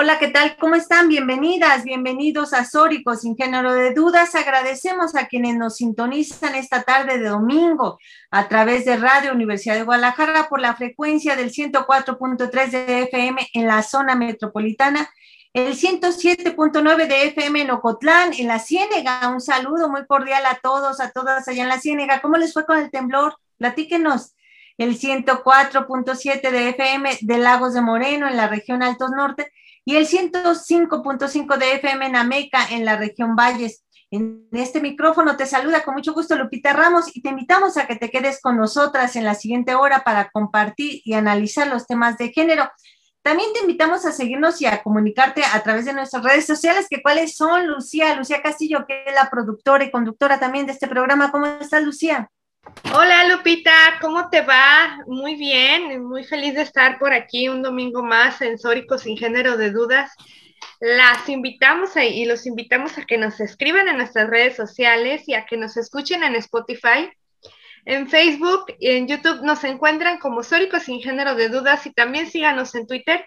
Hola, ¿qué tal? ¿Cómo están? Bienvenidas, bienvenidos a Sórico, sin género de dudas. Agradecemos a quienes nos sintonizan esta tarde de domingo a través de Radio Universidad de Guadalajara por la frecuencia del 104.3 de FM en la zona metropolitana, el 107.9 de FM en Ocotlán, en la Ciénega. Un saludo muy cordial a todos, a todas allá en la Ciénega. ¿Cómo les fue con el temblor? Platíquenos el 104.7 de FM de Lagos de Moreno en la región Altos Norte y el 105.5 de FM en Ameca, en la región Valles. En este micrófono te saluda con mucho gusto Lupita Ramos y te invitamos a que te quedes con nosotras en la siguiente hora para compartir y analizar los temas de género. También te invitamos a seguirnos y a comunicarte a través de nuestras redes sociales, que cuáles son, Lucía, Lucía Castillo, que es la productora y conductora también de este programa. ¿Cómo estás, Lucía? Hola Lupita, ¿cómo te va? Muy bien, muy feliz de estar por aquí un domingo más en Sórico sin género de dudas. Las invitamos a, y los invitamos a que nos escriban en nuestras redes sociales y a que nos escuchen en Spotify. En Facebook y en YouTube nos encuentran como Sórico sin género de dudas y también síganos en Twitter.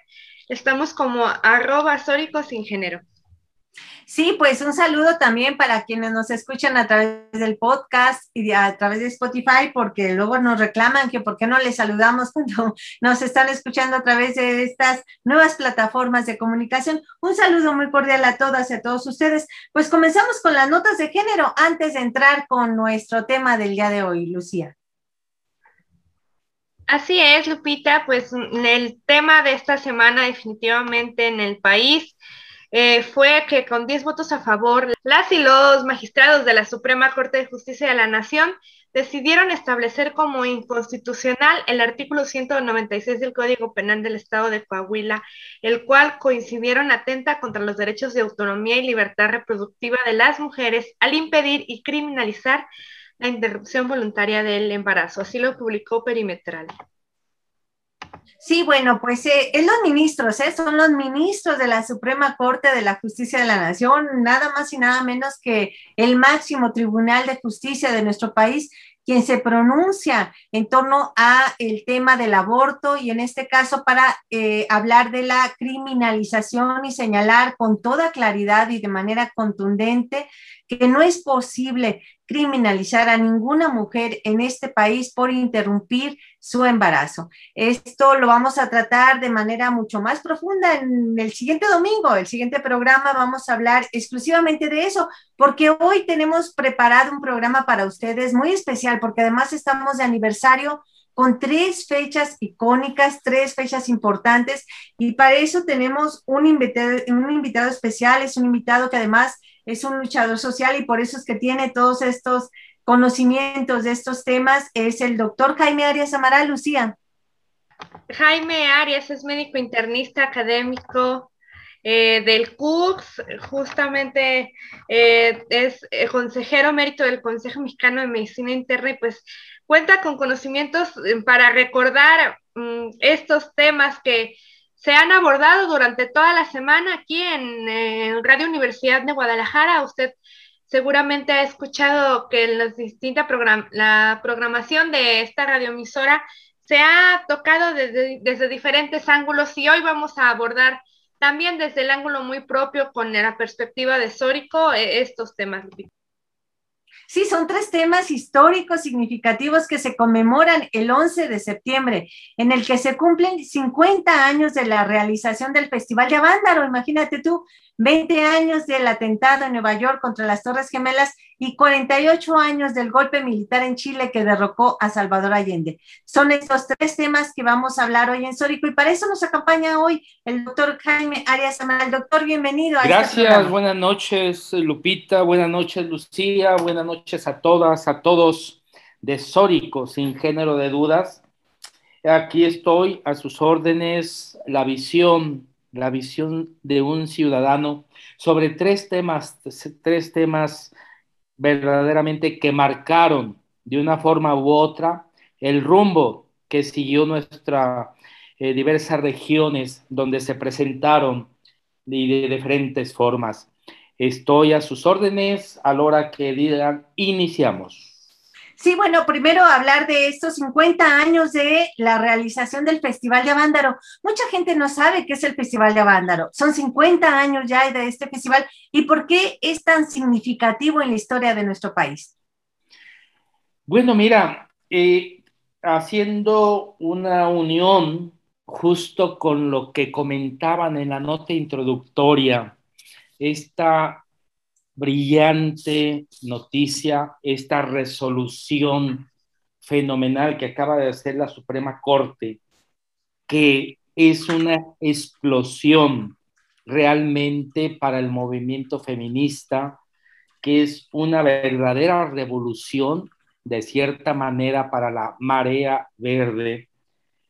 Estamos como arroba sin género. Sí, pues un saludo también para quienes nos escuchan a través del podcast y a través de Spotify, porque luego nos reclaman que por qué no les saludamos cuando nos están escuchando a través de estas nuevas plataformas de comunicación. Un saludo muy cordial a todas y a todos ustedes. Pues comenzamos con las notas de género antes de entrar con nuestro tema del día de hoy, Lucía. Así es, Lupita, pues el tema de esta semana definitivamente en el país eh, fue que con 10 votos a favor, las y los magistrados de la Suprema Corte de Justicia de la Nación decidieron establecer como inconstitucional el artículo 196 del Código Penal del Estado de Coahuila, el cual coincidieron atenta contra los derechos de autonomía y libertad reproductiva de las mujeres al impedir y criminalizar la interrupción voluntaria del embarazo. Así lo publicó Perimetral. Sí, bueno, pues eh, es los ministros, ¿eh? son los ministros de la Suprema Corte de la Justicia de la Nación, nada más y nada menos que el máximo tribunal de justicia de nuestro país, quien se pronuncia en torno a el tema del aborto y en este caso para eh, hablar de la criminalización y señalar con toda claridad y de manera contundente que no es posible criminalizar a ninguna mujer en este país por interrumpir su embarazo. Esto lo vamos a tratar de manera mucho más profunda en el siguiente domingo, el siguiente programa vamos a hablar exclusivamente de eso, porque hoy tenemos preparado un programa para ustedes muy especial, porque además estamos de aniversario con tres fechas icónicas, tres fechas importantes, y para eso tenemos un invitado, un invitado especial, es un invitado que además es un luchador social y por eso es que tiene todos estos conocimientos de estos temas, es el doctor Jaime Arias Amaral, Lucía. Jaime Arias es médico internista académico eh, del CUCS, justamente eh, es eh, consejero mérito del Consejo Mexicano de Medicina Interna y pues cuenta con conocimientos para recordar mm, estos temas que se han abordado durante toda la semana aquí en, Radio Universidad de Guadalajara. Usted seguramente ha escuchado que en las distintas la programación de esta radioemisora se ha tocado desde, desde, diferentes ángulos y hoy vamos a abordar también desde el ángulo muy propio con la perspectiva de Sórico eh, estos temas. Sí, son tres temas históricos significativos que se conmemoran el 11 de septiembre, en el que se cumplen 50 años de la realización del Festival de Avándaro. Imagínate tú, 20 años del atentado en Nueva York contra las Torres Gemelas y 48 años del golpe militar en Chile que derrocó a Salvador Allende. Son estos tres temas que vamos a hablar hoy en Sórico y para eso nos acompaña hoy el doctor Jaime Arias Amaral. Doctor, bienvenido. A este Gracias, buenas noches Lupita, buenas noches Lucía, buenas noches a todas, a todos de Sórico, sin género de dudas. Aquí estoy a sus órdenes, la visión, la visión de un ciudadano sobre tres temas, tres temas verdaderamente que marcaron de una forma u otra el rumbo que siguió nuestra eh, diversas regiones donde se presentaron y de diferentes formas. Estoy a sus órdenes a la hora que digan, iniciamos. Sí, bueno, primero hablar de estos 50 años de la realización del Festival de Avándaro. Mucha gente no sabe qué es el Festival de Avándaro. Son 50 años ya de este festival y por qué es tan significativo en la historia de nuestro país. Bueno, mira, eh, haciendo una unión justo con lo que comentaban en la nota introductoria, esta brillante noticia, esta resolución fenomenal que acaba de hacer la Suprema Corte, que es una explosión realmente para el movimiento feminista, que es una verdadera revolución, de cierta manera, para la marea verde.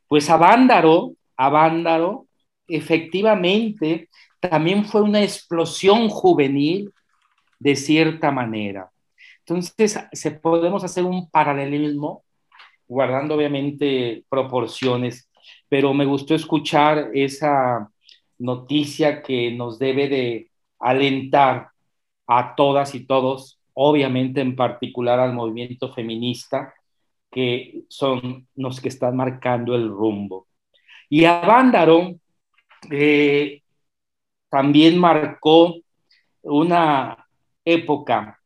Pues Avándaro, Avándaro, efectivamente, también fue una explosión juvenil de cierta manera. Entonces, se podemos hacer un paralelismo, guardando obviamente proporciones, pero me gustó escuchar esa noticia que nos debe de alentar a todas y todos, obviamente en particular al movimiento feminista, que son los que están marcando el rumbo. Y a Vándaro eh, también marcó una época,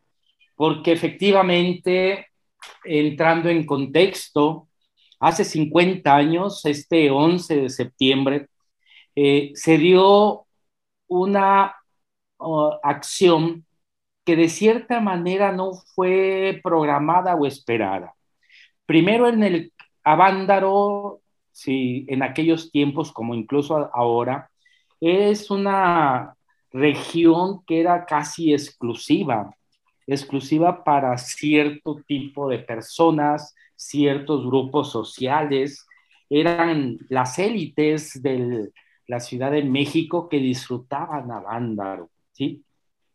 porque efectivamente, entrando en contexto, hace 50 años, este 11 de septiembre, eh, se dio una acción que de cierta manera no fue programada o esperada. Primero en el Avándaro, sí, en aquellos tiempos como incluso ahora, es una región que era casi exclusiva, exclusiva para cierto tipo de personas, ciertos grupos sociales, eran las élites de la Ciudad de México que disfrutaban a Vándaro, ¿sí?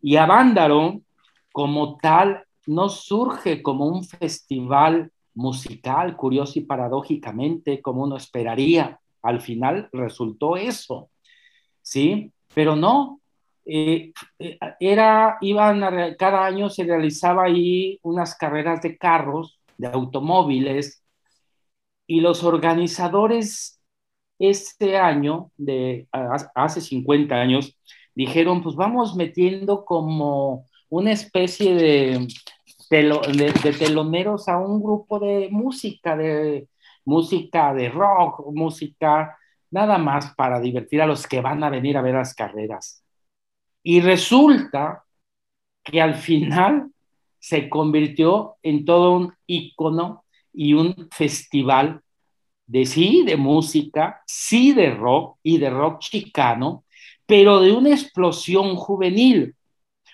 Y a Vándaro, como tal, no surge como un festival musical, curioso y paradójicamente, como uno esperaría. Al final resultó eso, ¿sí? Pero no, eh, eh, era, iban cada año se realizaba ahí unas carreras de carros, de automóviles, y los organizadores este año, de hace 50 años, dijeron, pues vamos metiendo como una especie de, de, teloneros a un grupo de música, de música de rock, música, nada más para divertir a los que van a venir a ver las carreras. Y resulta que al final se convirtió en todo un icono y un festival de sí, de música, sí de rock y de rock chicano, pero de una explosión juvenil,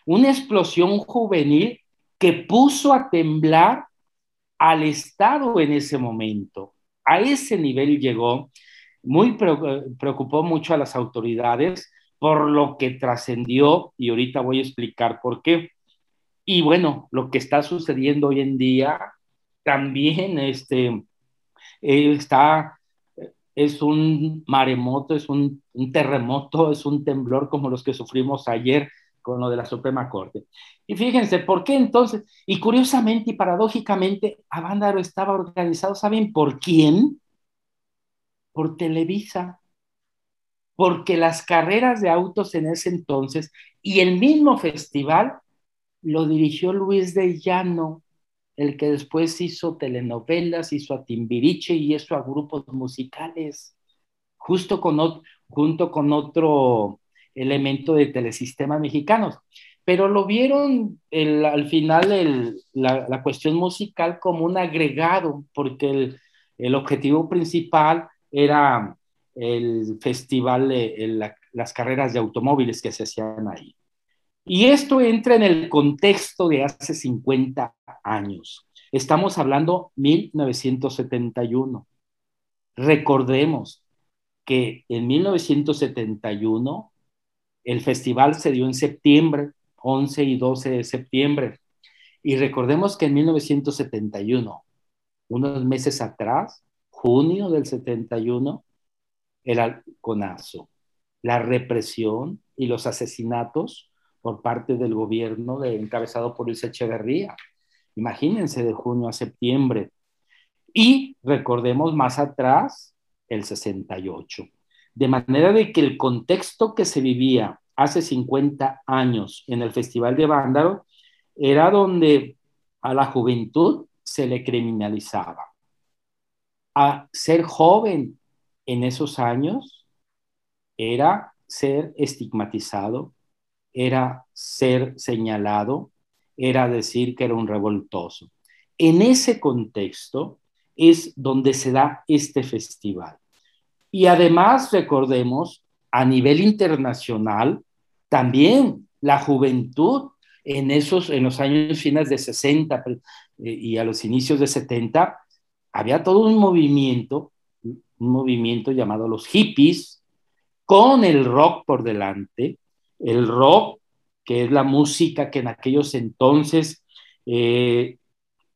una explosión juvenil que puso a temblar al Estado en ese momento. A ese nivel llegó, muy preocupó mucho a las autoridades por lo que trascendió y ahorita voy a explicar por qué. Y bueno, lo que está sucediendo hoy en día también este, eh, está, es un maremoto, es un, terremoto, es un temblor como los que sufrimos ayer con lo de la Suprema Corte. Y fíjense, ¿por qué entonces? Y curiosamente y paradójicamente, Avándaro estaba organizado, ¿saben por quién? Por Televisa porque las carreras de autos en ese entonces y el mismo festival lo dirigió Luis de Llano, el que después hizo telenovelas, hizo a Timbiriche y hizo a grupos musicales, justo con, junto con otro elemento de telesistemas mexicanos. pero lo vieron al final la, cuestión musical como un agregado, porque el, objetivo principal era el festival, las carreras de automóviles que se hacían ahí. Y esto entra en el contexto de hace 50 años. Estamos hablando 1971. Recordemos que en 1971 el festival se dio en septiembre 11 y 12 de septiembre. Y recordemos que en 1971, unos meses atrás, junio del 71, el halconazo, la represión y los asesinatos por parte del gobierno encabezado por Luis Echeverría. Imagínense de junio a septiembre. Y recordemos más atrás, el 68. De manera de que el contexto que se vivía hace 50 años en el Festival de Vándaro era donde a la juventud se le criminalizaba. A ser joven en esos años era ser estigmatizado, era ser señalado, era decir que era un revoltoso. En ese contexto es donde se da este festival. Y además recordemos, a nivel internacional, también la juventud en esos, en los años finales de 60 eh, y a los inicios de 70, había todo un movimiento, un movimiento llamado los hippies, con el rock por delante, el rock, que es la música que en aquellos entonces eh,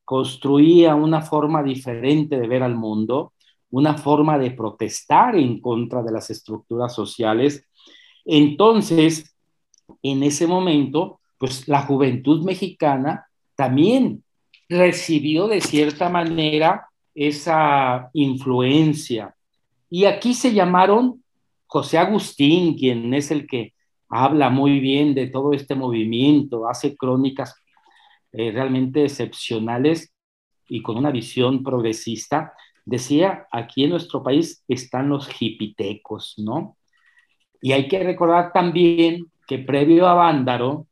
construía una forma diferente de ver al mundo, una forma de protestar en contra de las estructuras sociales. Entonces, en ese momento, pues la juventud mexicana también recibió de cierta manera esa influencia. Y aquí se llamaron José Agustín, quien es el que habla muy bien de todo este movimiento, hace crónicas eh, realmente excepcionales y con una visión progresista. Decía, aquí en nuestro país están los hipitecos, ¿no? Y hay que recordar también que previo a Vándaro,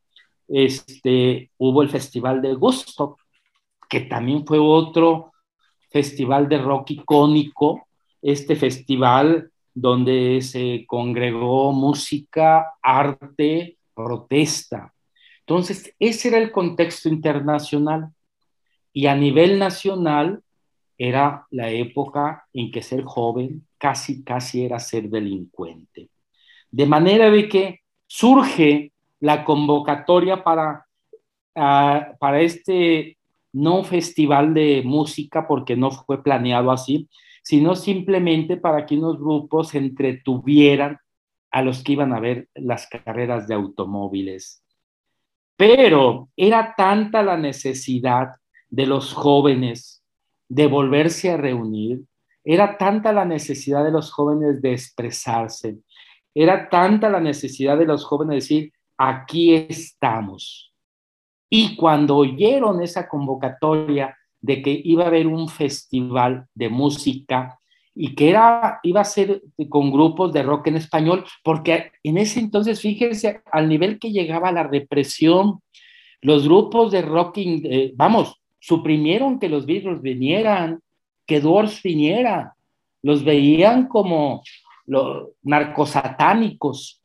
este, hubo el Festival de Gusto, que también fue otro festival de rock icónico, este festival donde se congregó música, arte, protesta. Entonces, ese era el contexto internacional. Y a nivel nacional era la época en que ser joven casi, casi era ser delincuente. De manera de que surge la convocatoria para, ah, para este no festival de música, porque no fue planeado así, sino simplemente para que unos grupos entretuvieran a los que iban a ver las carreras de automóviles. Pero era tanta la necesidad de los jóvenes de volverse a reunir, era tanta la necesidad de los jóvenes de expresarse, era tanta la necesidad de los jóvenes de decir, aquí estamos. Y cuando oyeron esa convocatoria de que iba a haber un festival de música y que era, iba a ser con grupos de rock en español, porque en ese entonces, fíjense, al nivel que llegaba la represión, los grupos de rock, eh, vamos, suprimieron que los Beatles vinieran, que Doors viniera, los veían como los narcosatánicos.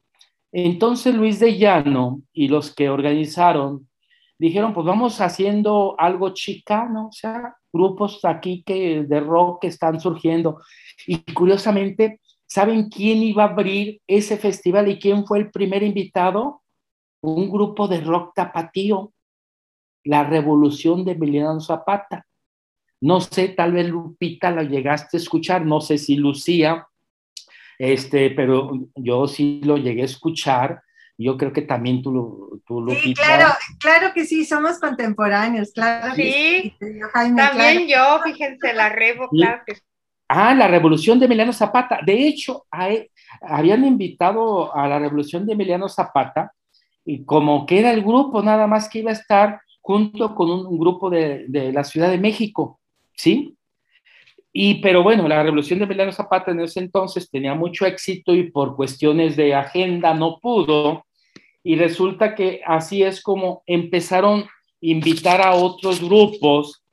Entonces Luis de Llano y los que organizaron dijeron, pues vamos haciendo algo chicano, o sea, grupos aquí que de rock que están surgiendo. Y curiosamente, ¿saben quién iba a abrir ese festival y quién fue el primer invitado? Un grupo de rock tapatío, la revolución de Emiliano Zapata. No sé, tal vez Lupita la llegaste a escuchar, no sé si Lucía, este, pero yo sí lo llegué a escuchar. Yo creo que también tú lo, tú Sí, claro, claro que sí, somos contemporáneos, claro. Sí, también yo, fíjense, la revo, claro que Ah, la revolución de Emiliano Zapata. De hecho, habían invitado a la revolución de Emiliano Zapata y como que era el grupo nada más que iba a estar junto con un, grupo de, de, la Ciudad de México, ¿sí? Y, pero bueno, la revolución de Emiliano Zapata en ese entonces tenía mucho éxito y por cuestiones de agenda no pudo. Y resulta que así es como empezaron a invitar a otros grupos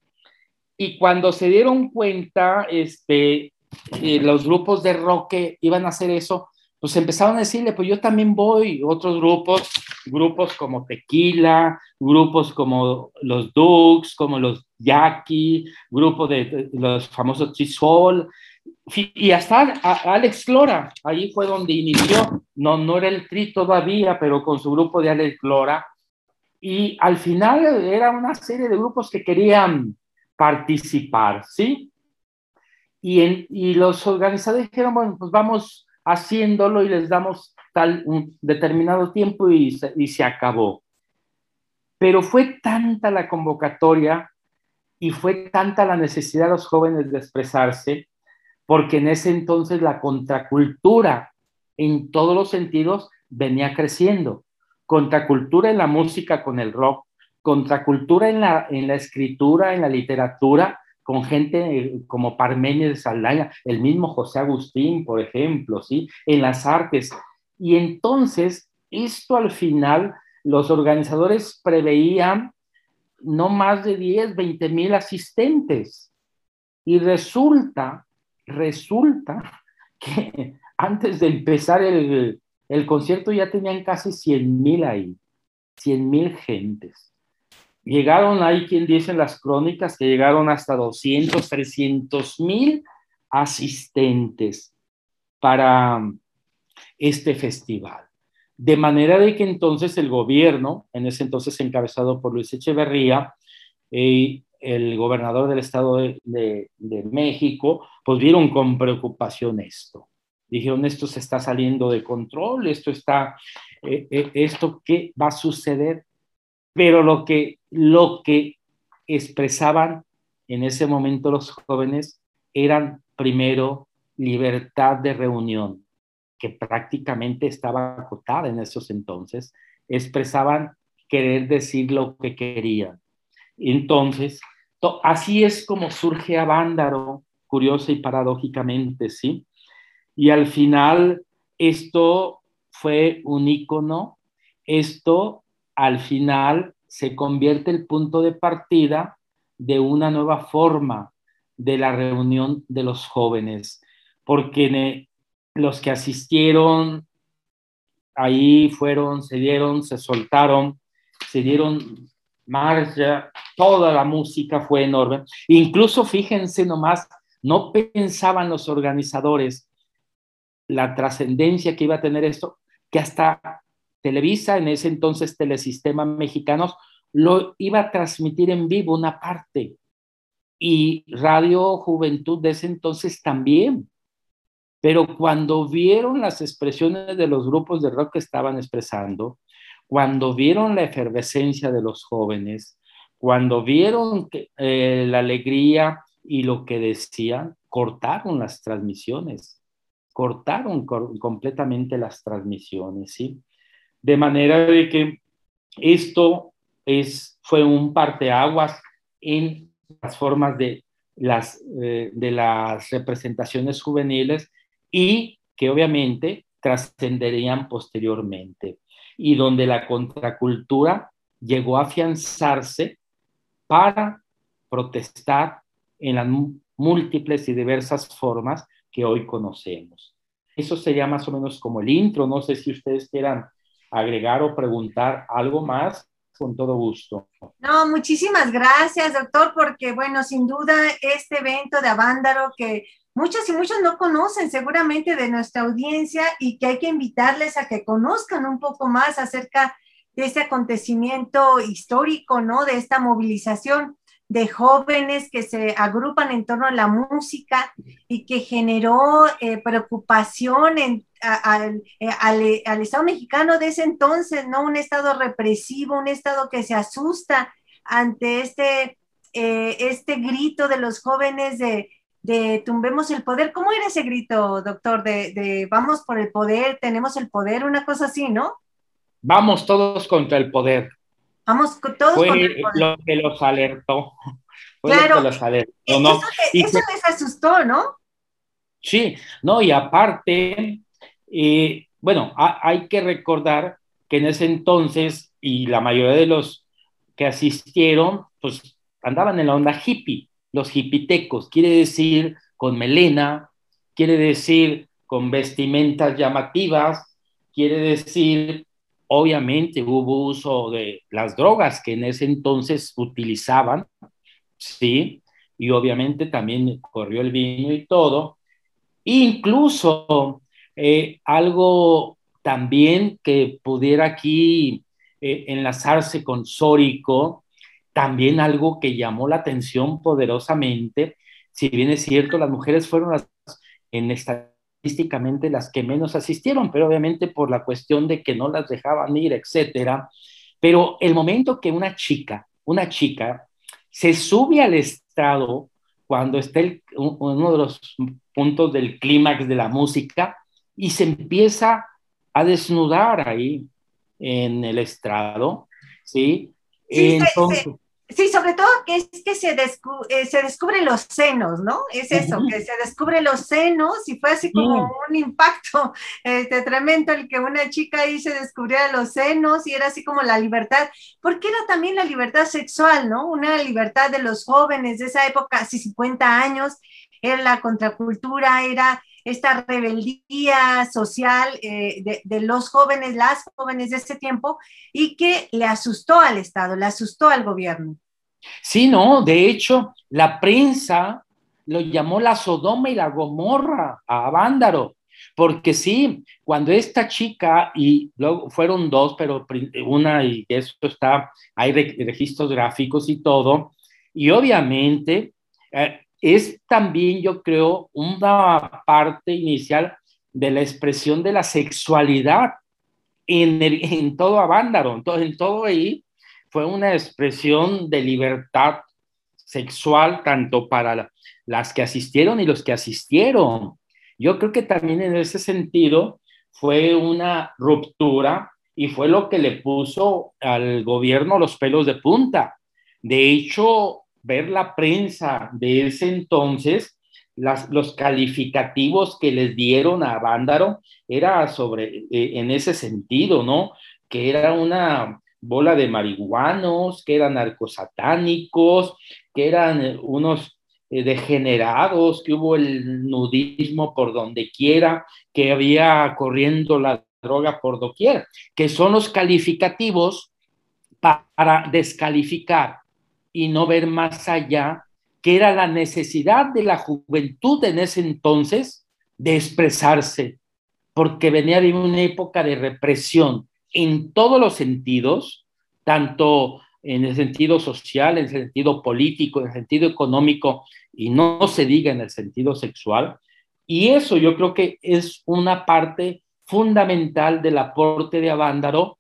y cuando se dieron cuenta, este, eh, los grupos de rock iban a hacer eso, pues empezaron a decirle, pues yo también voy, otros grupos, grupos como Tequila, grupos como los Dukes, como los Jackie, grupo de, los famosos Chisol, y hasta Alex Lora, ahí fue donde inició, no, no era el tri todavía, pero con su grupo de Alex Lora, y al final era una serie de grupos que querían participar, ¿sí? Y, los organizadores dijeron, bueno, pues vamos haciéndolo y les damos tal un determinado tiempo y se acabó. Pero fue tanta la convocatoria y fue tanta la necesidad de los jóvenes de expresarse porque en ese entonces la contracultura en todos los sentidos venía creciendo. Contracultura en la música con el rock, contracultura en la, en la escritura, en la literatura, con gente como Parménides Saldaña, el mismo José Agustín, por ejemplo, ¿sí? En las artes. Y entonces, esto al final, los organizadores preveían no más de 10, 20 mil asistentes. Y resulta resulta que antes de empezar el, concierto ya tenían casi 100 mil ahí, 100 mil gentes. Llegaron ahí, quien dicen las crónicas, que llegaron hasta 200, 300 mil asistentes para este festival. De manera de que entonces el gobierno, en ese entonces encabezado por Luis Echeverría, eh, el gobernador del Estado de, México, pues vieron con preocupación esto. Dijeron, esto se está saliendo de control, esto está, eh, eh, esto qué va a suceder. Pero lo que, lo que expresaban en ese momento los jóvenes eran primero libertad de reunión, que prácticamente estaba acotada en esos entonces, expresaban querer decir lo que querían. Entonces, Así es como surge Avándaro, curiosa y paradójicamente, ¿sí? Y al final esto fue un icono, esto al final se convierte el punto de partida de una nueva forma de la reunión de los jóvenes, porque los que asistieron ahí fueron, se dieron, se soltaron, se dieron marcha, toda la música fue enorme. Incluso fíjense nomás, no pensaban los organizadores la trascendencia que iba a tener esto, que hasta Televisa, en ese entonces Telesistema Mexicanos, lo iba a transmitir en vivo una parte. Y Radio Juventud de ese entonces también. Pero cuando vieron las expresiones de los grupos de rock que estaban expresando, cuando vieron la efervescencia de los jóvenes, cuando vieron eh, la alegría y lo que decían, cortaron las transmisiones, cortaron completamente las transmisiones, ¿sí? De manera de que esto es, fue un parteaguas en las formas de las, eh, de las representaciones juveniles y que obviamente trascenderían posteriormente y donde la contracultura llegó a afianzarse para protestar en las múltiples y diversas formas que hoy conocemos. Eso sería más o menos como el intro. No sé si ustedes quieran agregar o preguntar algo más, con todo gusto. No, muchísimas gracias, doctor, porque bueno, sin duda este evento de Avándaro que muchos y muchos no conocen seguramente de nuestra audiencia y que hay que invitarles a que conozcan un poco más acerca de este acontecimiento histórico, ¿no? De esta movilización de jóvenes que se agrupan en torno a la música y que generó eh, preocupación en, eh, al, Estado mexicano de ese entonces, ¿no? Un Estado represivo, un Estado que se asusta ante este, eh, este grito de los jóvenes de, de tumbemos el poder. ¿Cómo era ese grito, doctor? De, vamos por el poder, tenemos el poder, una cosa así, ¿no? Vamos todos contra el poder. Vamos todos contra el poder. lo que los alertó. claro. Eso, les asustó, ¿no? Sí, no, y aparte, eh, bueno, hay que recordar que en ese entonces, y la mayoría de los que asistieron, pues andaban en la onda hippie, los hipitecos, quiere decir con melena, quiere decir con vestimentas llamativas, quiere decir, obviamente hubo uso de las drogas que en ese entonces utilizaban, ¿sí? Y obviamente también corrió el vino y todo. Incluso eh, algo también que pudiera aquí eh, enlazarse con Sórico, también algo que llamó la atención poderosamente, si bien es cierto, las mujeres fueron las, en estadísticamente las que menos asistieron, pero obviamente por la cuestión de que no las dejaban ir, etcétera. Pero el momento que una chica, una chica, se sube al estrado cuando está uno de los puntos del clímax de la música y se empieza a desnudar ahí en el estrado, ¿sí? Sí Entonces, Sí, sobre todo que es que se, eh, se descubren los senos, ¿no? Es eso, que se descubren los senos y fue así como mm. un impacto este, tremendo el que una chica ahí se descubriera los senos y era así como la libertad, porque era también la libertad sexual, ¿no? Una libertad de los jóvenes de esa época, así 50 años, era la contracultura, era esta rebeldía social eh, de, los jóvenes, las jóvenes de ese tiempo, y que le asustó al Estado, le asustó al gobierno. Sí, no, de hecho, la prensa lo llamó la Sodoma y la Gomorra a Vándaro, porque sí, cuando esta chica, y luego fueron dos, pero una, y eso está, hay registros gráficos y todo, y obviamente eh, es también, yo creo, una parte inicial de la expresión de la sexualidad en, en todo Avándaro, en todo, en todo ahí fue una expresión de libertad sexual tanto para las que asistieron y los que asistieron. Yo creo que también en ese sentido fue una ruptura y fue lo que le puso al gobierno los pelos de punta. De hecho, ver la prensa de ese entonces, los calificativos que les dieron a Vándaro era sobre, eh, en ese sentido, ¿no? Que era una bola de marihuanos, que eran narcosatánicos, que eran eh, unos eh, degenerados, que hubo el nudismo por donde quiera, que había corriendo la droga por doquier, que son los calificativos para descalificar y no ver más allá, que era la necesidad de la juventud en ese entonces de expresarse, porque venía de una época de represión en todos los sentidos, tanto en el sentido social, en el sentido político, en el sentido económico, y no se diga en el sentido sexual. Y eso yo creo que es una parte fundamental del aporte de Avándaro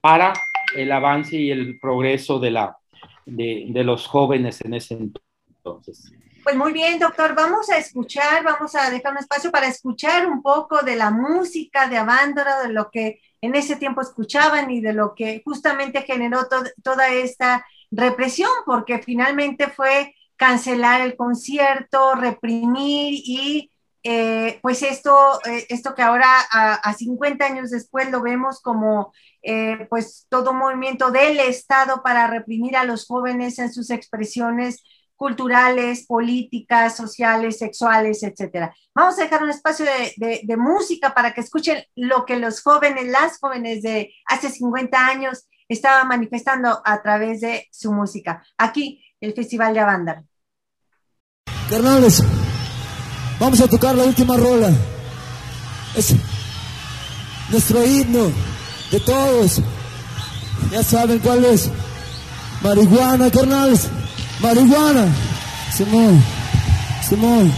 para el avance y el progreso de la, de, los jóvenes en ese entonces. Pues muy bien, doctor, vamos a escuchar, vamos a dejar un espacio para escuchar un poco de la música de Avándaro, de lo que en ese tiempo escuchaban y de lo que justamente generó toda esta represión, porque finalmente fue cancelar el concierto, reprimir y eh, pues esto, eh, esto que ahora a, 50 años después lo vemos como eh, pues todo movimiento del Estado para reprimir a los jóvenes en sus expresiones culturales, políticas, sociales, sexuales, etcétera. Vamos a dejar un espacio de, música para que escuchen lo que los jóvenes, las jóvenes de hace 50 años estaban manifestando a través de su música. Aquí, el Festival de Avándaro. Vamos a tocar la última rola. Es nuestro himno de todos. Ya saben cuál es. Marihuana, carnales. Marihuana. Simón. Simón.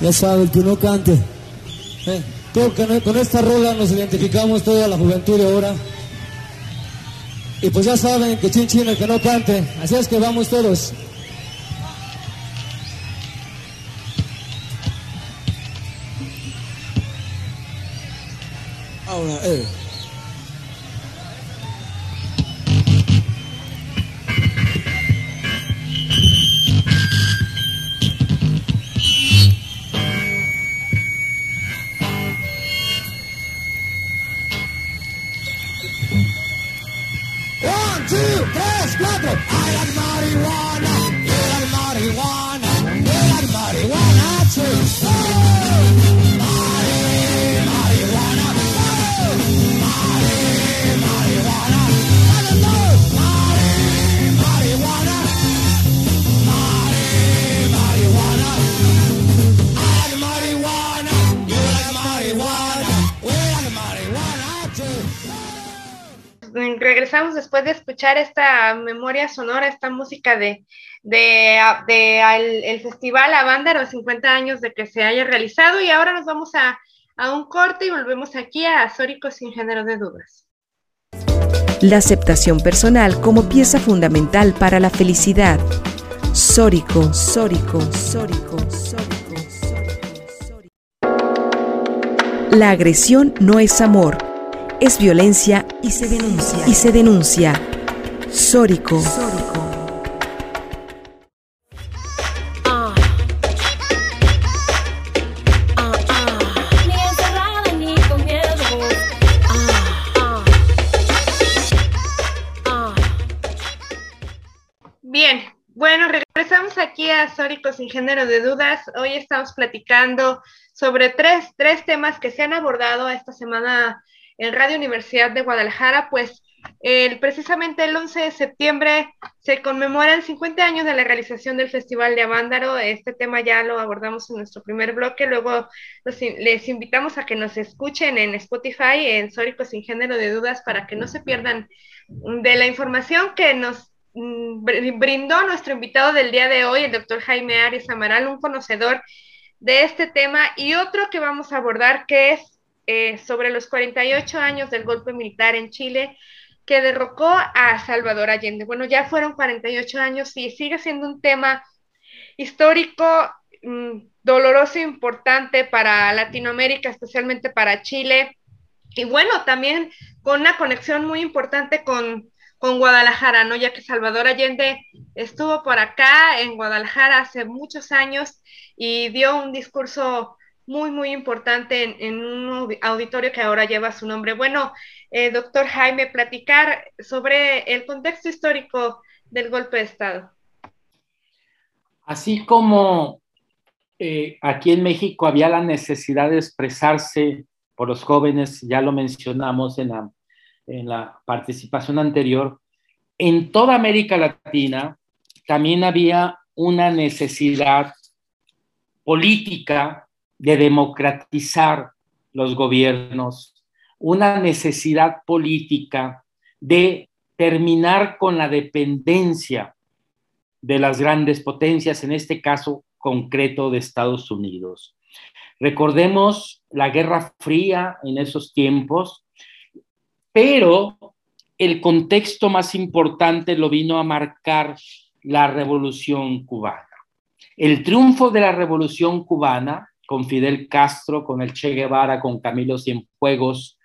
ya saben, que no cante. Eh, con esta rola nos identificamos toda la juventud de ahora. Y pues ya saben que chin chin el que no cante. Así es que vamos todos. Ahora, eh. Escuchar esta memoria sonora, esta música de, de, de al- el Festival Avándaro, 50 años de que se haya realizado, y ahora nos vamos a, a un corte y volvemos aquí a Azórico sin género de dudas. La aceptación personal como pieza fundamental para la felicidad. Sórico, sórico, sórico, sórico, sórico. La agresión no es amor, es violencia y se denuncia. Y se denuncia. Sórico. Bien, bueno, regresamos aquí a Sórico sin género de dudas. Hoy estamos platicando sobre tres, tres temas que se han abordado esta semana en Radio Universidad de Guadalajara, pues el, precisamente el 11 de septiembre se conmemoran 50 años de la realización del Festival de Avándaro. Este tema ya lo abordamos en nuestro primer bloque. Luego los les invitamos a que nos escuchen en Spotify, en Sórico sin género de dudas, para que no se pierdan de la información que nos mm, br- brindó nuestro invitado del día de hoy, el doctor Jaime Arias Amaral, un conocedor de este tema, y otro que vamos a abordar, que es eh, sobre los 48 años del golpe militar en Chile que derrocó a Salvador Allende. Bueno, ya fueron 48 años y sigue siendo un tema histórico, mm, doloroso e importante para Latinoamérica, especialmente para Chile. Y bueno, también con una conexión muy importante con, con Guadalajara, ¿no? Ya que Salvador Allende estuvo por acá en Guadalajara hace muchos años y dio un discurso muy, muy importante en, un audi- auditorio que ahora lleva su nombre. Bueno, eh, doctor Jaime, platicar sobre el contexto histórico del golpe de Estado. Así como eh, aquí en México había la necesidad de expresarse por los jóvenes, ya lo mencionamos en la, en la participación anterior, en toda América Latina también había una necesidad política de democratizar los gobiernos, una necesidad política de terminar con la dependencia de las grandes potencias, en este caso concreto de Estados Unidos. Recordemos la Guerra Fría en esos tiempos, pero el contexto más importante lo vino a marcar la Revolución cubana. El triunfo de la Revolución cubana, con Fidel Castro, con el Che Guevara, con Camilo Cienfuegos,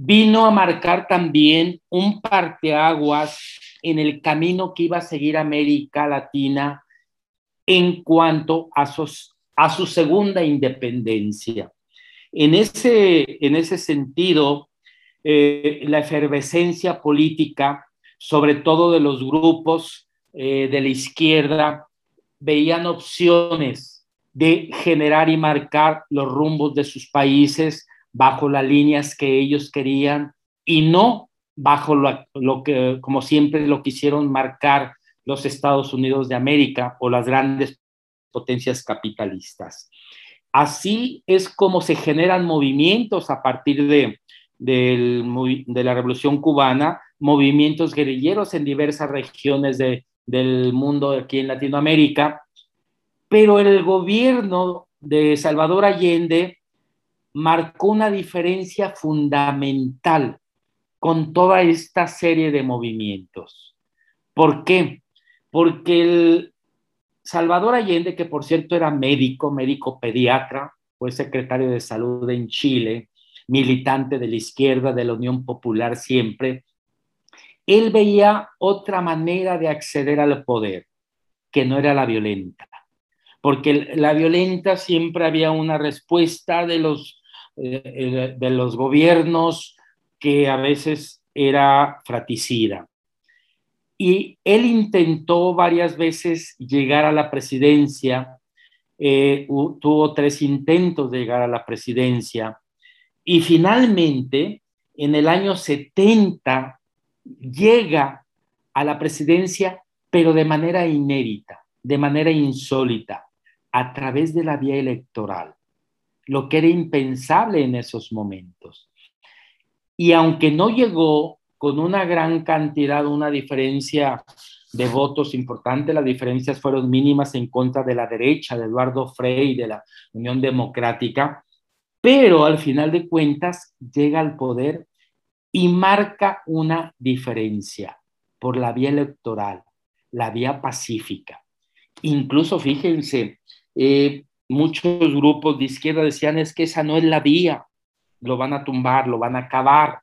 vino a marcar también un parteaguas en el camino que iba a seguir América Latina en cuanto a, a su segunda independencia. En ese, en ese sentido, eh, la efervescencia política, sobre todo de los grupos eh, de la izquierda, veían opciones de generar y marcar los rumbos de sus países bajo las líneas que ellos querían y no bajo lo, lo, que, como siempre lo quisieron marcar los Estados Unidos de América o las grandes potencias capitalistas. Así es como se generan movimientos a partir de, de, de la Revolución Cubana, movimientos guerrilleros en diversas regiones de, del mundo aquí en Latinoamérica, pero el gobierno de Salvador Allende marcó una diferencia fundamental con toda esta serie de movimientos. ¿Por qué? Porque el Salvador Allende, que por cierto era médico, médico pediatra, fue secretario de salud en Chile, militante de la izquierda de la Unión Popular siempre, él veía otra manera de acceder al poder, que no era la violenta, porque la violenta siempre había una respuesta de los, eh, de los gobiernos que a veces era fratricida. Y él intentó varias veces llegar a la presidencia, eh, tuvo tres intentos de llegar a la presidencia y finalmente en el año 70 llega a la presidencia, pero de manera inédita, de manera insólita, a través de la vía electoral, lo que era impensable en esos momentos. Y aunque no llegó con una gran cantidad, una diferencia de votos importante, las diferencias fueron mínimas en contra de la derecha, de Eduardo Frei, de la Unión Democrática, pero al final de cuentas llega al poder y marca una diferencia por la vía electoral, la vía pacífica. Incluso fíjense, eh, muchos grupos de izquierda decían es que esa no es la vía, lo van a tumbar, lo van a acabar.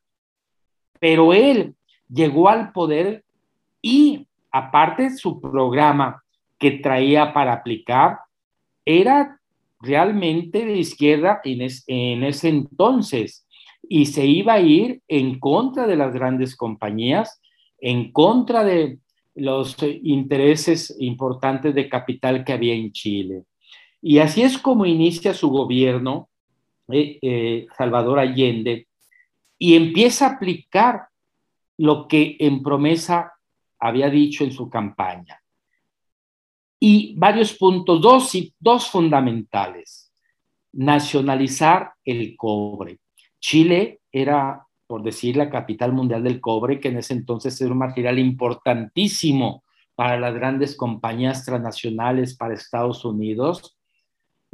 Pero él llegó al poder y aparte su programa que traía para aplicar era realmente de izquierda en, es, en ese entonces y se iba a ir en contra de las grandes compañías, en contra de los intereses importantes de capital que había en Chile. Y así es como inicia su gobierno, eh, eh, Salvador Allende, y empieza a aplicar lo que en promesa había dicho en su campaña. Y varios puntos, dos, dos fundamentales. Nacionalizar el cobre. Chile era, por decir, la capital mundial del cobre, que en ese entonces era un material importantísimo para las grandes compañías transnacionales, para Estados Unidos.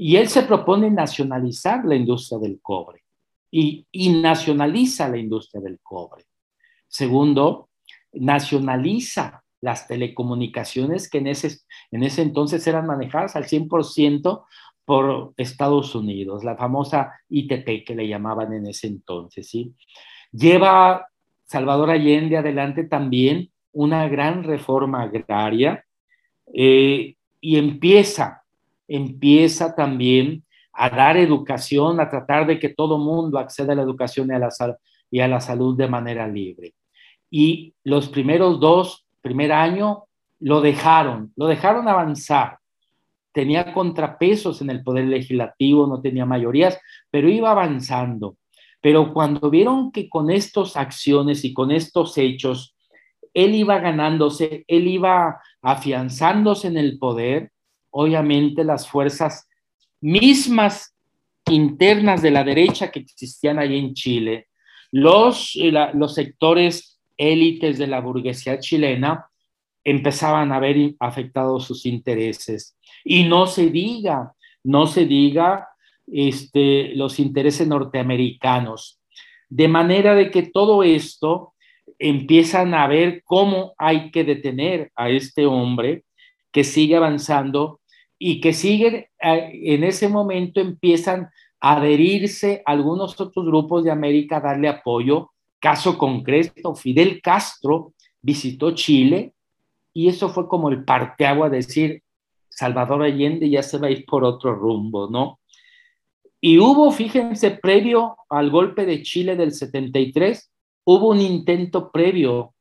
Y él se propone nacionalizar la industria del cobre y, nacionaliza la industria del cobre. Segundo, nacionaliza las telecomunicaciones que en ese, en ese entonces eran manejadas al 100% por Estados Unidos, la famosa ITP que le llamaban en ese entonces, ¿sí? Lleva Salvador Allende adelante también una gran reforma agraria eh, y empieza, empieza también a dar educación, a tratar de que todo mundo acceda a la educación y a la, y a la salud de manera libre. Y los primeros dos, primer año, lo dejaron, lo dejaron avanzar. Tenía contrapesos en el poder legislativo, no tenía mayorías, pero iba avanzando. Pero cuando vieron que con estas acciones y con estos hechos, él iba ganándose, él iba afianzándose en el poder, obviamente las fuerzas mismas internas de la derecha que existían ahí en Chile, los, la, los sectores élites de la burguesía chilena empezaban a ver afectados sus intereses. Y no se diga, no se diga este, los intereses norteamericanos. De manera de que todo esto empiezan a ver cómo hay que detener a este hombre que sigue avanzando y que siguen, en ese momento empiezan a adherirse algunos otros grupos de América a darle apoyo. Caso concreto, Fidel Castro visitó Chile y eso fue como el parteagua de decir, Salvador Allende ya se va a ir por otro rumbo, ¿no? Y hubo, fíjense, previo al golpe de Chile del 73, hubo un intento previo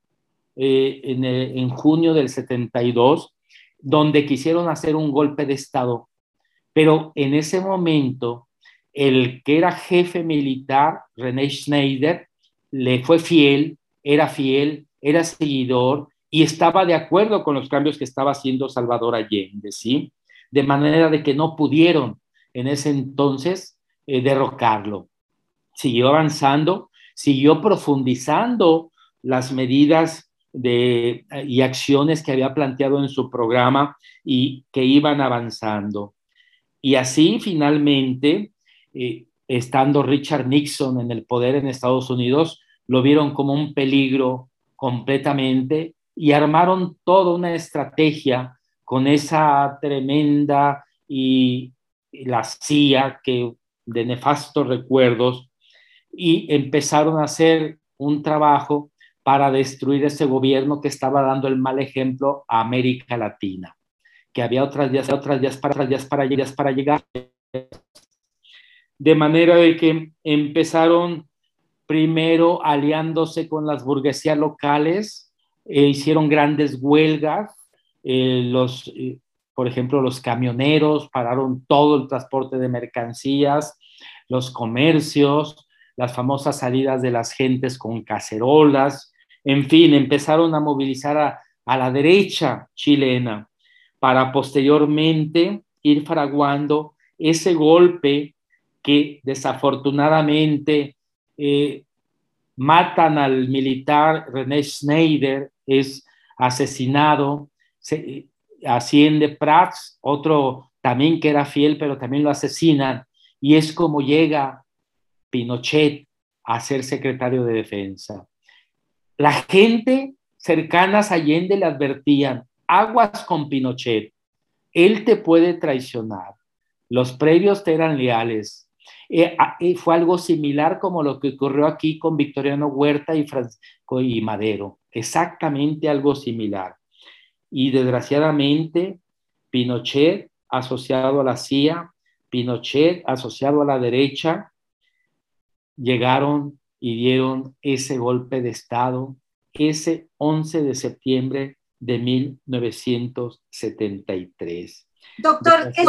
eh, en, en junio del 72, donde quisieron hacer un golpe de Estado, pero en ese momento el que era jefe militar, René Schneider, le fue fiel, era fiel, era seguidor y estaba de acuerdo con los cambios que estaba haciendo Salvador Allende, ¿sí? De manera de que no pudieron en ese entonces eh, derrocarlo. Siguió avanzando, siguió profundizando las medidas de, y acciones que había planteado en su programa y que iban avanzando. Y así finalmente, eh, estando Richard Nixon en el poder en Estados Unidos, lo vieron como un peligro completamente y armaron toda una estrategia con esa tremenda y, y la CIA que de nefastos recuerdos y empezaron a hacer un trabajo para destruir ese gobierno que estaba dando el mal ejemplo a América Latina, que había otras vías, otras vías para, otras vías para llegar. De manera de que empezaron primero aliándose con las burguesías locales, eh, hicieron grandes huelgas, eh, los, eh, por ejemplo, los camioneros pararon todo el transporte de mercancías, los comercios, las famosas salidas de las gentes con cacerolas, en fin, empezaron a movilizar a, a la derecha chilena para posteriormente ir fraguando ese golpe que desafortunadamente eh, matan al militar René Schneider, es asesinado, se, asciende Prats, otro también que era fiel, pero también lo asesinan, y es como llega Pinochet a ser secretario de defensa. La gente cercanas a Allende le advertían, aguas con Pinochet, él te puede traicionar, los previos te eran leales. Eh, fue algo similar como lo que ocurrió aquí con Victoriano Huerta y, Francisco y Madero, exactamente algo similar. Y desgraciadamente, Pinochet asociado a la CIA, Pinochet asociado a la derecha, llegaron y dieron ese golpe de Estado ese 11 de septiembre de 1973. Doctor, ¿qué,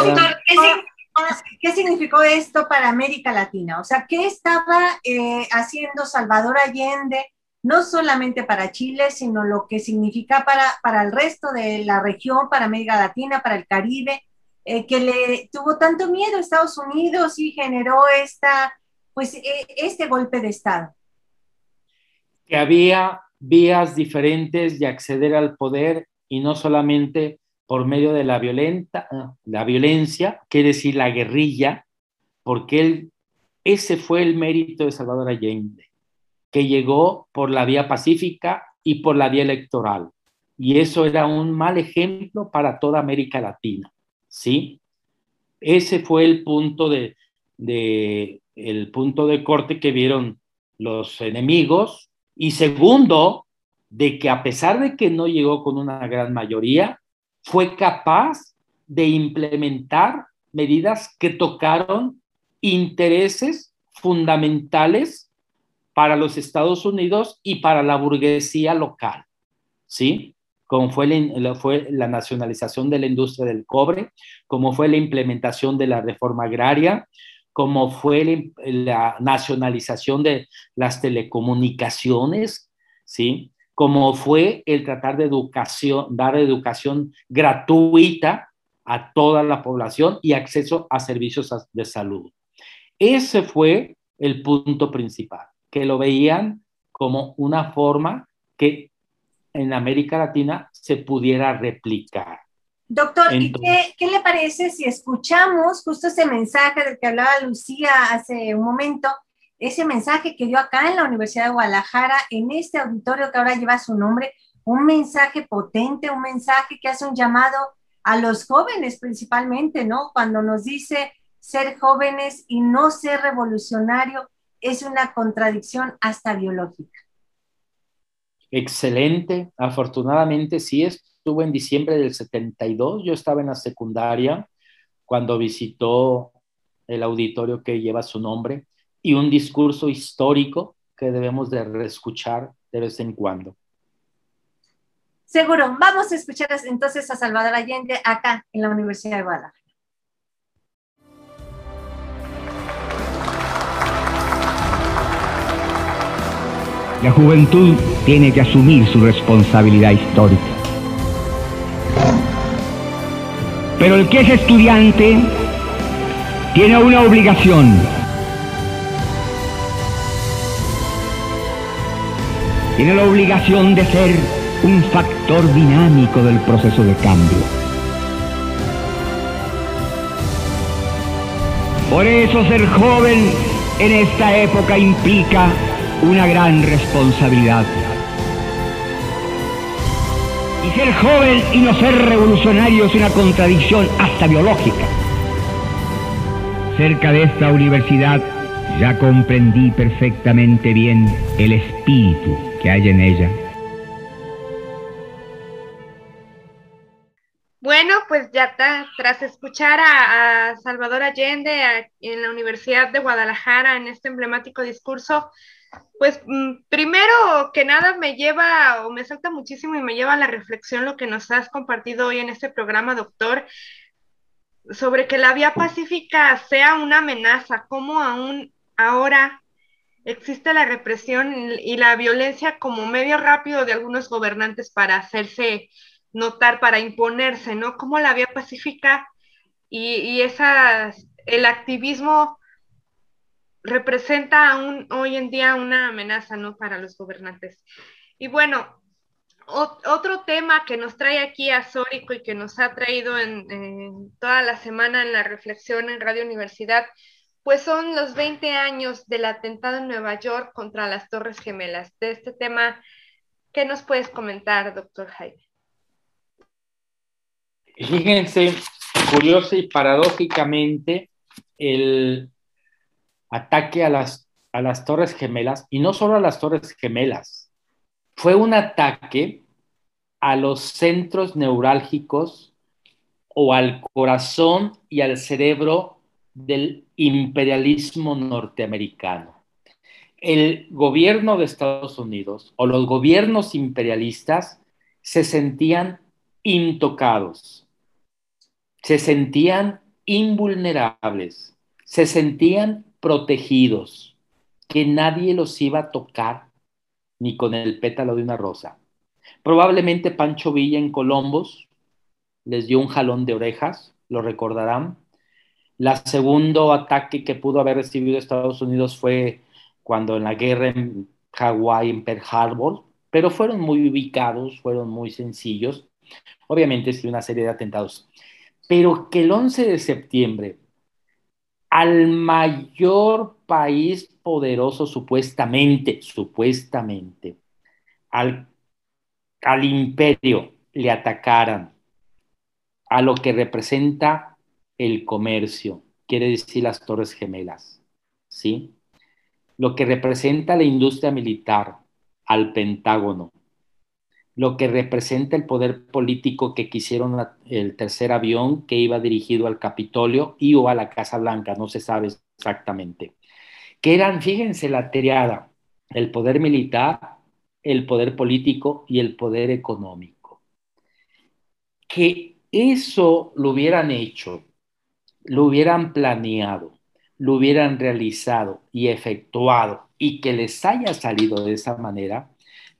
¿qué significó esto para América Latina? O sea, ¿qué estaba eh, haciendo Salvador Allende, no solamente para Chile, sino lo que significa para, para el resto de la región, para América Latina, para el Caribe, eh, que le tuvo tanto miedo a Estados Unidos y generó esta, pues, e, este golpe de Estado? Que había vías diferentes de acceder al poder y no solamente por medio de la, violenta, la violencia, quiere decir la guerrilla, porque él, ese fue el mérito de Salvador Allende, que llegó por la vía pacífica y por la vía electoral. Y eso era un mal ejemplo para toda América Latina, ¿sí? Ese fue el punto de, de el punto de corte que vieron los enemigos y segundo, de que a pesar de que no llegó con una gran mayoría, fue capaz de implementar medidas que tocaron intereses fundamentales para los Estados Unidos y para la burguesía local, ¿sí? Como fue la, nacionalización de la industria del cobre, como fue la implementación de la reforma agraria, como fue la, nacionalización de las telecomunicaciones, ¿sí? Como fue el tratar de educación, dar educación gratuita a toda la población y acceso a servicios de salud. Ese fue el punto principal, que lo veían como una forma que en América Latina se pudiera replicar. Doctor, ¿y qué, qué, le parece si escuchamos justo ese mensaje del que hablaba Lucía hace un momento? Ese mensaje que dio acá en la Universidad de Guadalajara, en este auditorio que ahora lleva su nombre, un mensaje potente, un mensaje que hace un llamado a los jóvenes principalmente, ¿no? Cuando nos dice ser jóvenes y no ser revolucionario es una contradicción hasta biológica. Excelente, afortunadamente sí es estuvo en diciembre del 72, yo estaba en la secundaria cuando visitó el auditorio que lleva su nombre y un discurso histórico que debemos de reescuchar de vez en cuando. Seguro, vamos a escuchar entonces a Salvador Allende acá en la Universidad de Guadalajara. La juventud tiene que asumir su responsabilidad histórica. Pero el que es estudiante tiene una obligación. Tiene la obligación de ser un factor dinámico del proceso de cambio. Por eso ser joven en esta época implica una gran responsabilidad. Y ser joven y no ser revolucionario es una contradicción hasta biológica. Cerca de esta universidad ya comprendí perfectamente bien el espíritu que hay en ella. Bueno, pues ya está, tras escuchar a, Salvador Allende en la Universidad de Guadalajara en este emblemático discurso, Pues mm, primero que nada me lleva o me salta muchísimo y me lleva a la reflexión lo que nos has compartido hoy en este programa, doctor, sobre que la vía pacífica sea una amenaza, cómo aún ahora existe la represión y la violencia como medio rápido de algunos gobernantes para hacerse notar, para imponerse, ¿no? Cómo la vía pacífica y, y esas, el activismo representa aún hoy en día una amenaza, ¿no? Para los gobernantes. Y bueno, otro tema que nos trae aquí a Sórico y que nos ha traído en, toda la semana en la reflexión en Radio Universidad, pues son los 20 años del atentado en Nueva York contra las Torres Gemelas. De este tema, ¿qué nos puedes comentar, doctor Jaime? Fíjense, curioso y paradójicamente, el ataque a las, a las Torres Gemelas, y no solo a las Torres Gemelas, fue un ataque a los centros neurálgicos o al corazón y al cerebro del imperialismo norteamericano. El gobierno de Estados Unidos o los gobiernos imperialistas se sentían intocados, se sentían invulnerables, se sentían protegidos, que nadie los iba a tocar ni con el pétalo de una rosa. Probablemente Pancho Villa en Colombos les dio un jalón de orejas, lo recordarán. La segundo ataque que pudo haber recibido Estados Unidos fue cuando en la guerra en Hawái, en Pearl Harbor, pero fueron muy ubicados, fueron muy sencillos. Obviamente sí una serie de atentados. Pero que el 11 de septiembre al mayor país poderoso supuestamente, supuestamente, al, al imperio le atacaran a lo que representa el comercio, quiere decir las Torres Gemelas, ¿sí? Lo que representa la industria militar, al Pentágono, lo que representa el poder político que quisieron el tercer avión que iba dirigido al Capitolio y o a la Casa Blanca, no se sabe exactamente. Que eran, fíjense, la triada, el poder militar, el poder político y el poder económico. Que eso lo hubieran hecho, lo hubieran planeado, lo hubieran realizado y efectuado y que les haya salido de esa manera,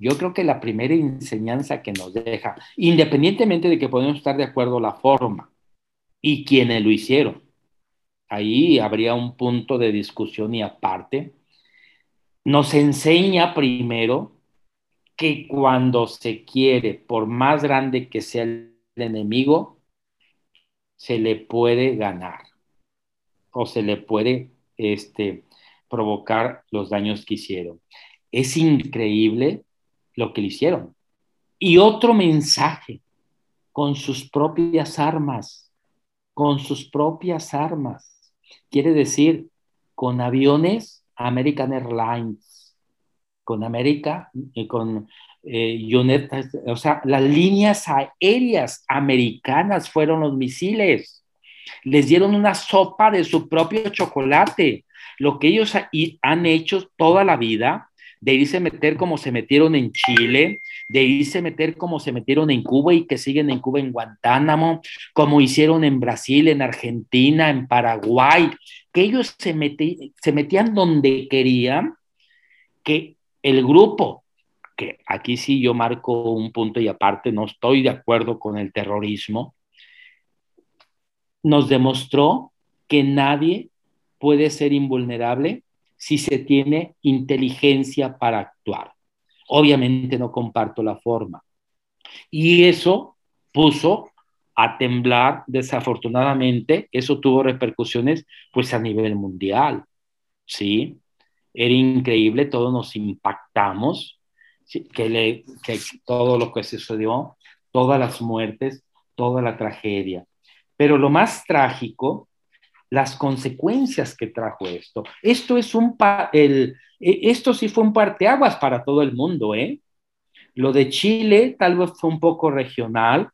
yo creo que la primera enseñanza que nos deja, independientemente de que podemos estar de acuerdo la forma y quienes lo hicieron, ahí habría un punto de discusión y aparte, nos enseña primero que cuando se quiere, por más grande que sea el enemigo, se le puede ganar o se le puede este, provocar los daños que hicieron. Es increíble lo que le hicieron. Y otro mensaje, con sus propias armas, con sus propias armas. Quiere decir, con aviones American Airlines, con América, y con eh, United, o sea, las líneas aéreas americanas fueron los misiles. Les dieron una sopa de su propio chocolate. Lo que ellos han hecho toda la vida de irse a meter como se metieron en Chile, de irse a meter como se metieron en Cuba y que siguen en Cuba en Guantánamo, como hicieron en Brasil, en Argentina, en Paraguay, que ellos se, se metían donde querían, que el grupo, que aquí sí yo marco un punto y aparte, no estoy de acuerdo con el terrorismo, nos demostró que nadie puede ser invulnerable si se tiene inteligencia para actuar. Obviamente no comparto la forma. Y eso puso a temblar, desafortunadamente, eso tuvo repercusiones pues a nivel mundial, ¿sí? Era increíble, todos nos impactamos, que, le, que todo lo que sucedió, todas las muertes, toda la tragedia. Pero lo más trágico las consecuencias que trajo esto. Esto es un el, e, esto sí fue un parteaguas para todo el mundo, ¿eh? Lo de Chile tal vez fue un poco regional,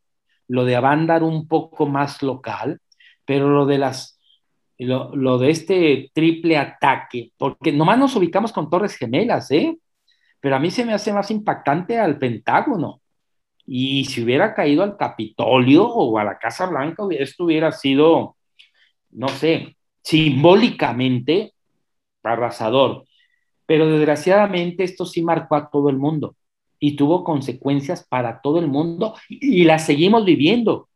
lo de Avándar un poco más local, pero lo de las lo, lo de este triple ataque, porque nomás nos ubicamos con Torres Gemelas, ¿eh? Pero a mí se me hace más impactante al Pentágono. Y si hubiera caído al Capitolio o a la Casa Blanca, esto hubiera sido, no sé, simbólicamente arrasador. Pero desgraciadamente esto sí marcó a todo el mundo y tuvo consecuencias para todo el mundo y, las seguimos viviendo.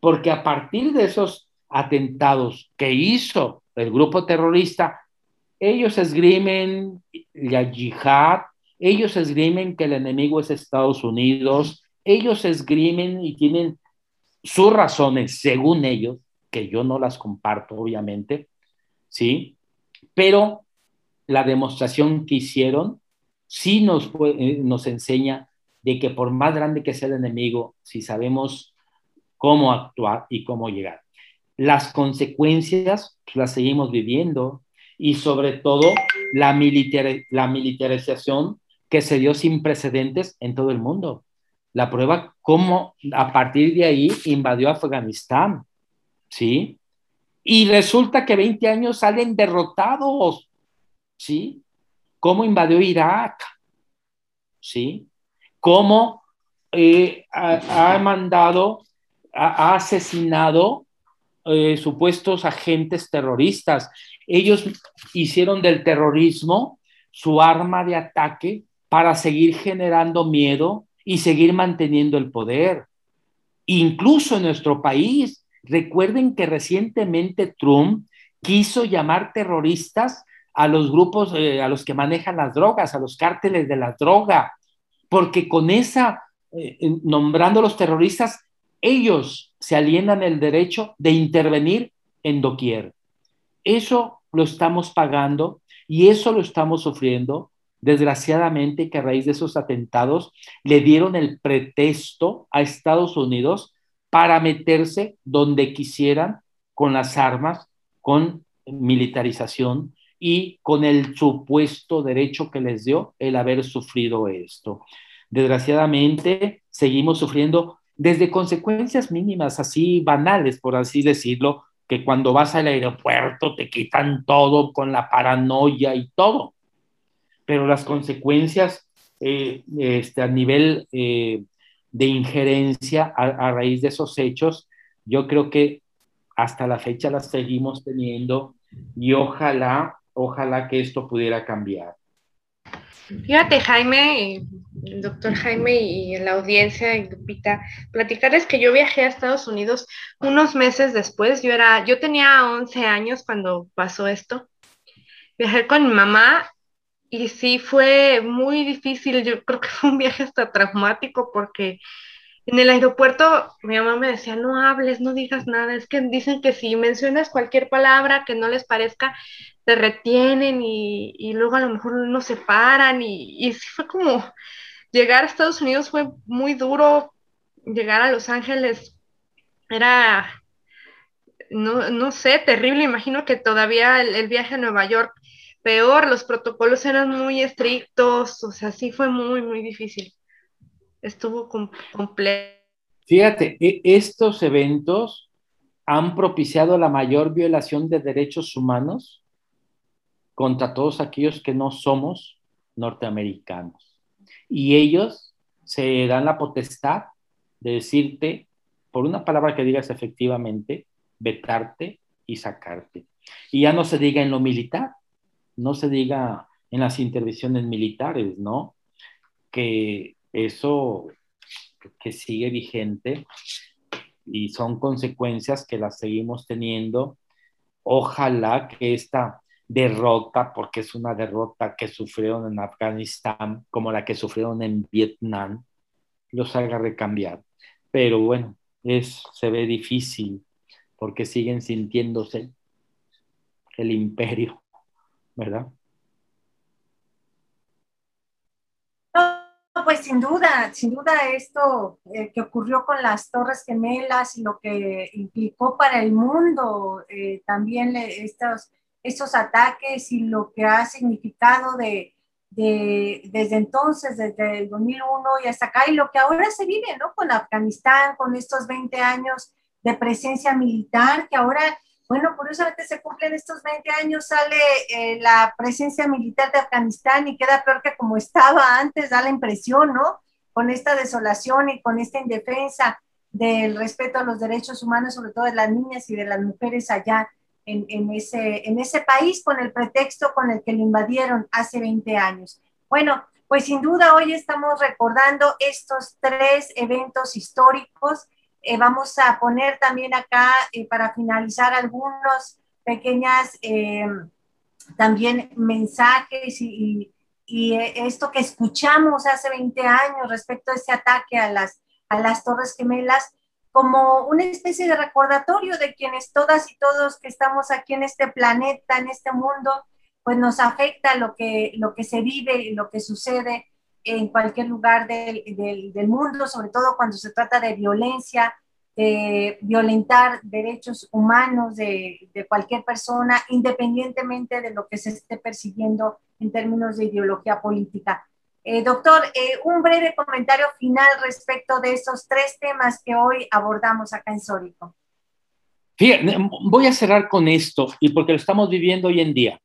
Porque a partir de esos atentados que hizo el grupo terrorista, ellos esgrimen la yihad, ellos esgrimen que el enemigo es Estados Unidos, ellos esgrimen y tienen sus razones, según ellos, que yo no las comparto, obviamente, ¿sí? Pero la demostración que hicieron sí nos, eh, nos enseña de que por más grande que sea el enemigo, si sabemos cómo actuar y cómo llegar. Las consecuencias pues, las seguimos viviendo y sobre todo la, la militarización que se dio sin precedentes en todo el mundo. La prueba cómo a partir de ahí invadió Afganistán, ¿sí? Y resulta que 20 años salen derrotados, ¿sí? ¿Cómo invadió Irak? ¿Sí? ¿Cómo eh, ha, mandado, ha, asesinado eh, supuestos agentes terroristas? Ellos hicieron del terrorismo su arma de ataque para seguir generando miedo y seguir manteniendo el poder. Incluso en nuestro país, Recuerden que recientemente Trump quiso llamar terroristas a los grupos, eh, a los que manejan las drogas, a los cárteles de la droga, porque con esa, eh, nombrando los terroristas, ellos se alienan el derecho de intervenir en doquier. Eso lo estamos pagando y eso lo estamos sufriendo. Desgraciadamente que a raíz de esos atentados le dieron el pretexto a Estados Unidos para meterse donde quisieran con las armas, con militarización y con el supuesto derecho que les dio el haber sufrido esto. Desgraciadamente, seguimos sufriendo desde consecuencias mínimas, así banales, por así decirlo, que cuando vas al aeropuerto te quitan todo con la paranoia y todo. Pero las consecuencias eh, este, a nivel eh, de injerencia a, raíz de esos hechos, yo creo que hasta la fecha las seguimos teniendo y ojalá, ojalá que esto pudiera cambiar. Fíjate, Jaime, el doctor Jaime y la audiencia y Lupita, platicarles que yo viajé a Estados Unidos unos meses después. Yo era, yo tenía 11 años cuando pasó esto. Viajé con mi mamá y sí fue muy difícil, yo creo que fue un viaje hasta traumático porque en el aeropuerto mi mamá me decía, no hables, no digas nada, es que dicen que si mencionas cualquier palabra que no les parezca, te retienen y, luego a lo mejor no se paran y, y sí fue como llegar a Estados Unidos fue muy duro, llegar a Los Ángeles era, no, no sé, terrible, imagino que todavía el viaje a Nueva York peor, los protocolos eran muy estrictos, o sea, sí fue muy, muy difícil. Estuvo completo. Fíjate, e, estos eventos han propiciado la mayor violación de derechos humanos contra todos aquellos que no somos norteamericanos. Y ellos se dan la potestad de decirte, por una palabra que digas efectivamente, vetarte y sacarte. Y ya no se diga en lo militar, no se diga en las intervenciones militares, ¿no? Que eso que sigue vigente y son consecuencias que las seguimos teniendo. Ojalá que esta derrota, porque es una derrota que sufrieron en Afganistán, como la que sufrieron en Vietnam, los haga recambiar. Pero bueno, es, se ve difícil porque siguen sintiéndose el imperio ¿verdad? No, pues sin duda, sin duda esto eh, que ocurrió con las Torres Gemelas y lo que implicó para el mundo, eh, también estos, estos ataques y lo que ha significado de, desde entonces, desde el 2001 y hasta acá, y lo que ahora se vive, ¿no? Con Afganistán, con estos 20 años de presencia militar, que ahora Bueno, curiosamente se cumplen estos 20 años, sale eh, la presencia militar de Afganistán y queda peor que como estaba antes, da la impresión, ¿no? Con esta desolación y con esta indefensa del respeto a los derechos humanos, sobre todo de las niñas y de las mujeres allá en, en, ese, en ese país, con el pretexto con el que lo invadieron hace 20 años. Bueno, pues sin duda hoy estamos recordando estos tres eventos históricos. Eh, vamos a poner también acá eh, para finalizar algunos pequeñas eh, también mensajes y, y, esto que escuchamos hace 20 años respecto a ese ataque a las, a las Torres Gemelas como una especie de recordatorio de quienes todas y todos que estamos aquí en este planeta, en este mundo, pues nos afecta lo que, lo que se vive y lo que sucede en cualquier lugar del, del, del, mundo, sobre todo cuando se trata de violencia, de violentar derechos humanos de, de, cualquier persona, independientemente de lo que se esté persiguiendo en términos de ideología política. Eh, doctor, eh, un breve comentario final respecto de esos tres temas que hoy abordamos acá en Sórico. Voy a cerrar con esto, y porque lo estamos viviendo hoy en día.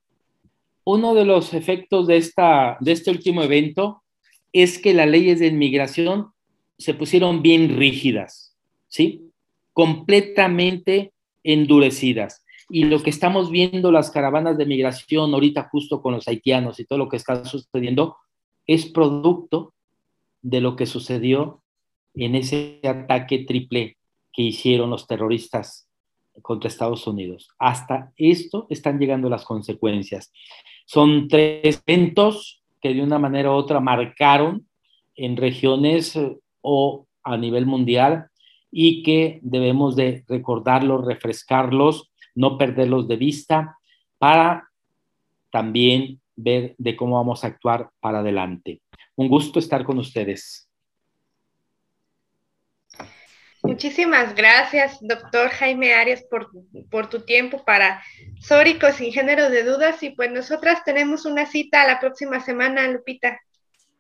Uno de los efectos de, esta, de este último evento es que las leyes de inmigración se pusieron bien rígidas, ¿sí? Completamente endurecidas. Y lo que estamos viendo, las caravanas de migración ahorita justo con los haitianos y todo lo que está sucediendo, es producto de lo que sucedió en ese ataque triple que hicieron los terroristas contra Estados Unidos. Hasta esto están llegando las consecuencias. Son tres eventos que de una manera u otra marcaron en regiones eh, o a nivel mundial y que debemos de recordarlos, refrescarlos, no perderlos de vista para también ver de cómo vamos a actuar para adelante. Un gusto estar con ustedes. Muchísimas gracias, doctor Jaime Arias, por, por, tu tiempo para Sórico sin género de dudas. Y pues nosotras tenemos una cita la próxima semana, Lupita.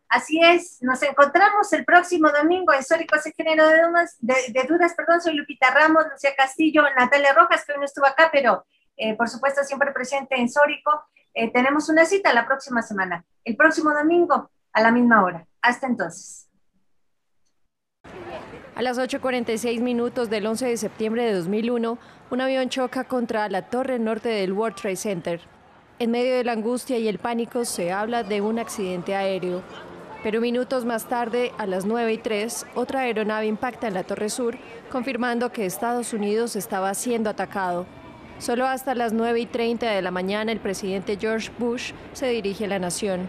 Así es, nos encontramos el próximo domingo en Sórico sin género de dudas, de, dudas, perdón, soy Lupita Ramos, Lucía Castillo, Natalia Rojas, que hoy no estuvo acá, pero eh, por supuesto siempre presente en Sórico. Eh, tenemos una cita la próxima semana, el próximo domingo a la misma hora. Hasta entonces. A las 8.46 minutos del 11 de septiembre de 2001, un avión choca contra la torre norte del World Trade Center. En medio de la angustia y el pánico se habla de un accidente aéreo. Pero minutos más tarde, a las 9 y 3, otra aeronave impacta en la Torre Sur, confirmando que Estados Unidos estaba siendo atacado. Solo hasta las 9 y 30 de la mañana el presidente George Bush se dirige a la nación.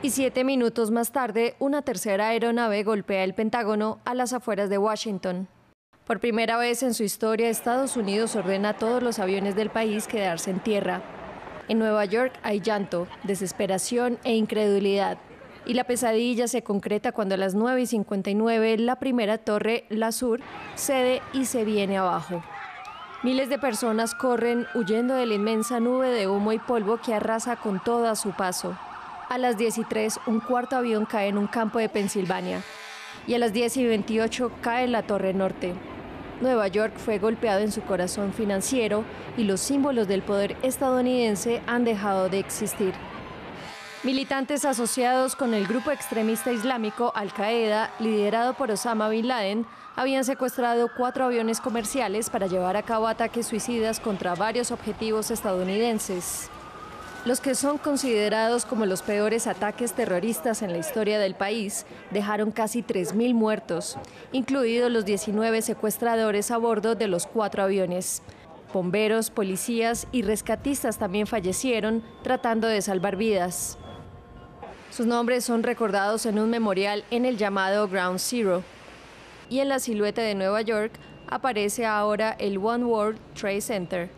Y siete minutos más tarde, una tercera aeronave golpea el Pentágono a las afueras de Washington. Por primera vez en su historia, Estados Unidos ordena a todos los aviones del país quedarse en tierra. En Nueva York hay llanto, desesperación e incredulidad. Y la pesadilla se concreta cuando a las 9 y 59 la primera torre, la sur, cede y se viene abajo. Miles de personas corren huyendo de la inmensa nube de humo y polvo que arrasa con todo a su paso. A las 10 y 3, un cuarto avión cae en un campo de Pensilvania. Y a las 10 y 28 cae en la Torre Norte. Nueva York fue golpeado en su corazón financiero y los símbolos del poder estadounidense han dejado de existir. Militantes asociados con el grupo extremista islámico Al-Qaeda, liderado por Osama Bin Laden, habían secuestrado cuatro aviones comerciales para llevar a cabo ataques suicidas contra varios objetivos estadounidenses. Los que son considerados como los peores ataques terroristas en la historia del país dejaron casi 3.000 muertos, incluidos los 19 secuestradores a bordo de los cuatro aviones. Bomberos, policías y rescatistas también fallecieron tratando de salvar vidas. Sus nombres son recordados en un memorial en el llamado Ground Zero, y en la silueta de Nueva York aparece ahora el One World Trade Center.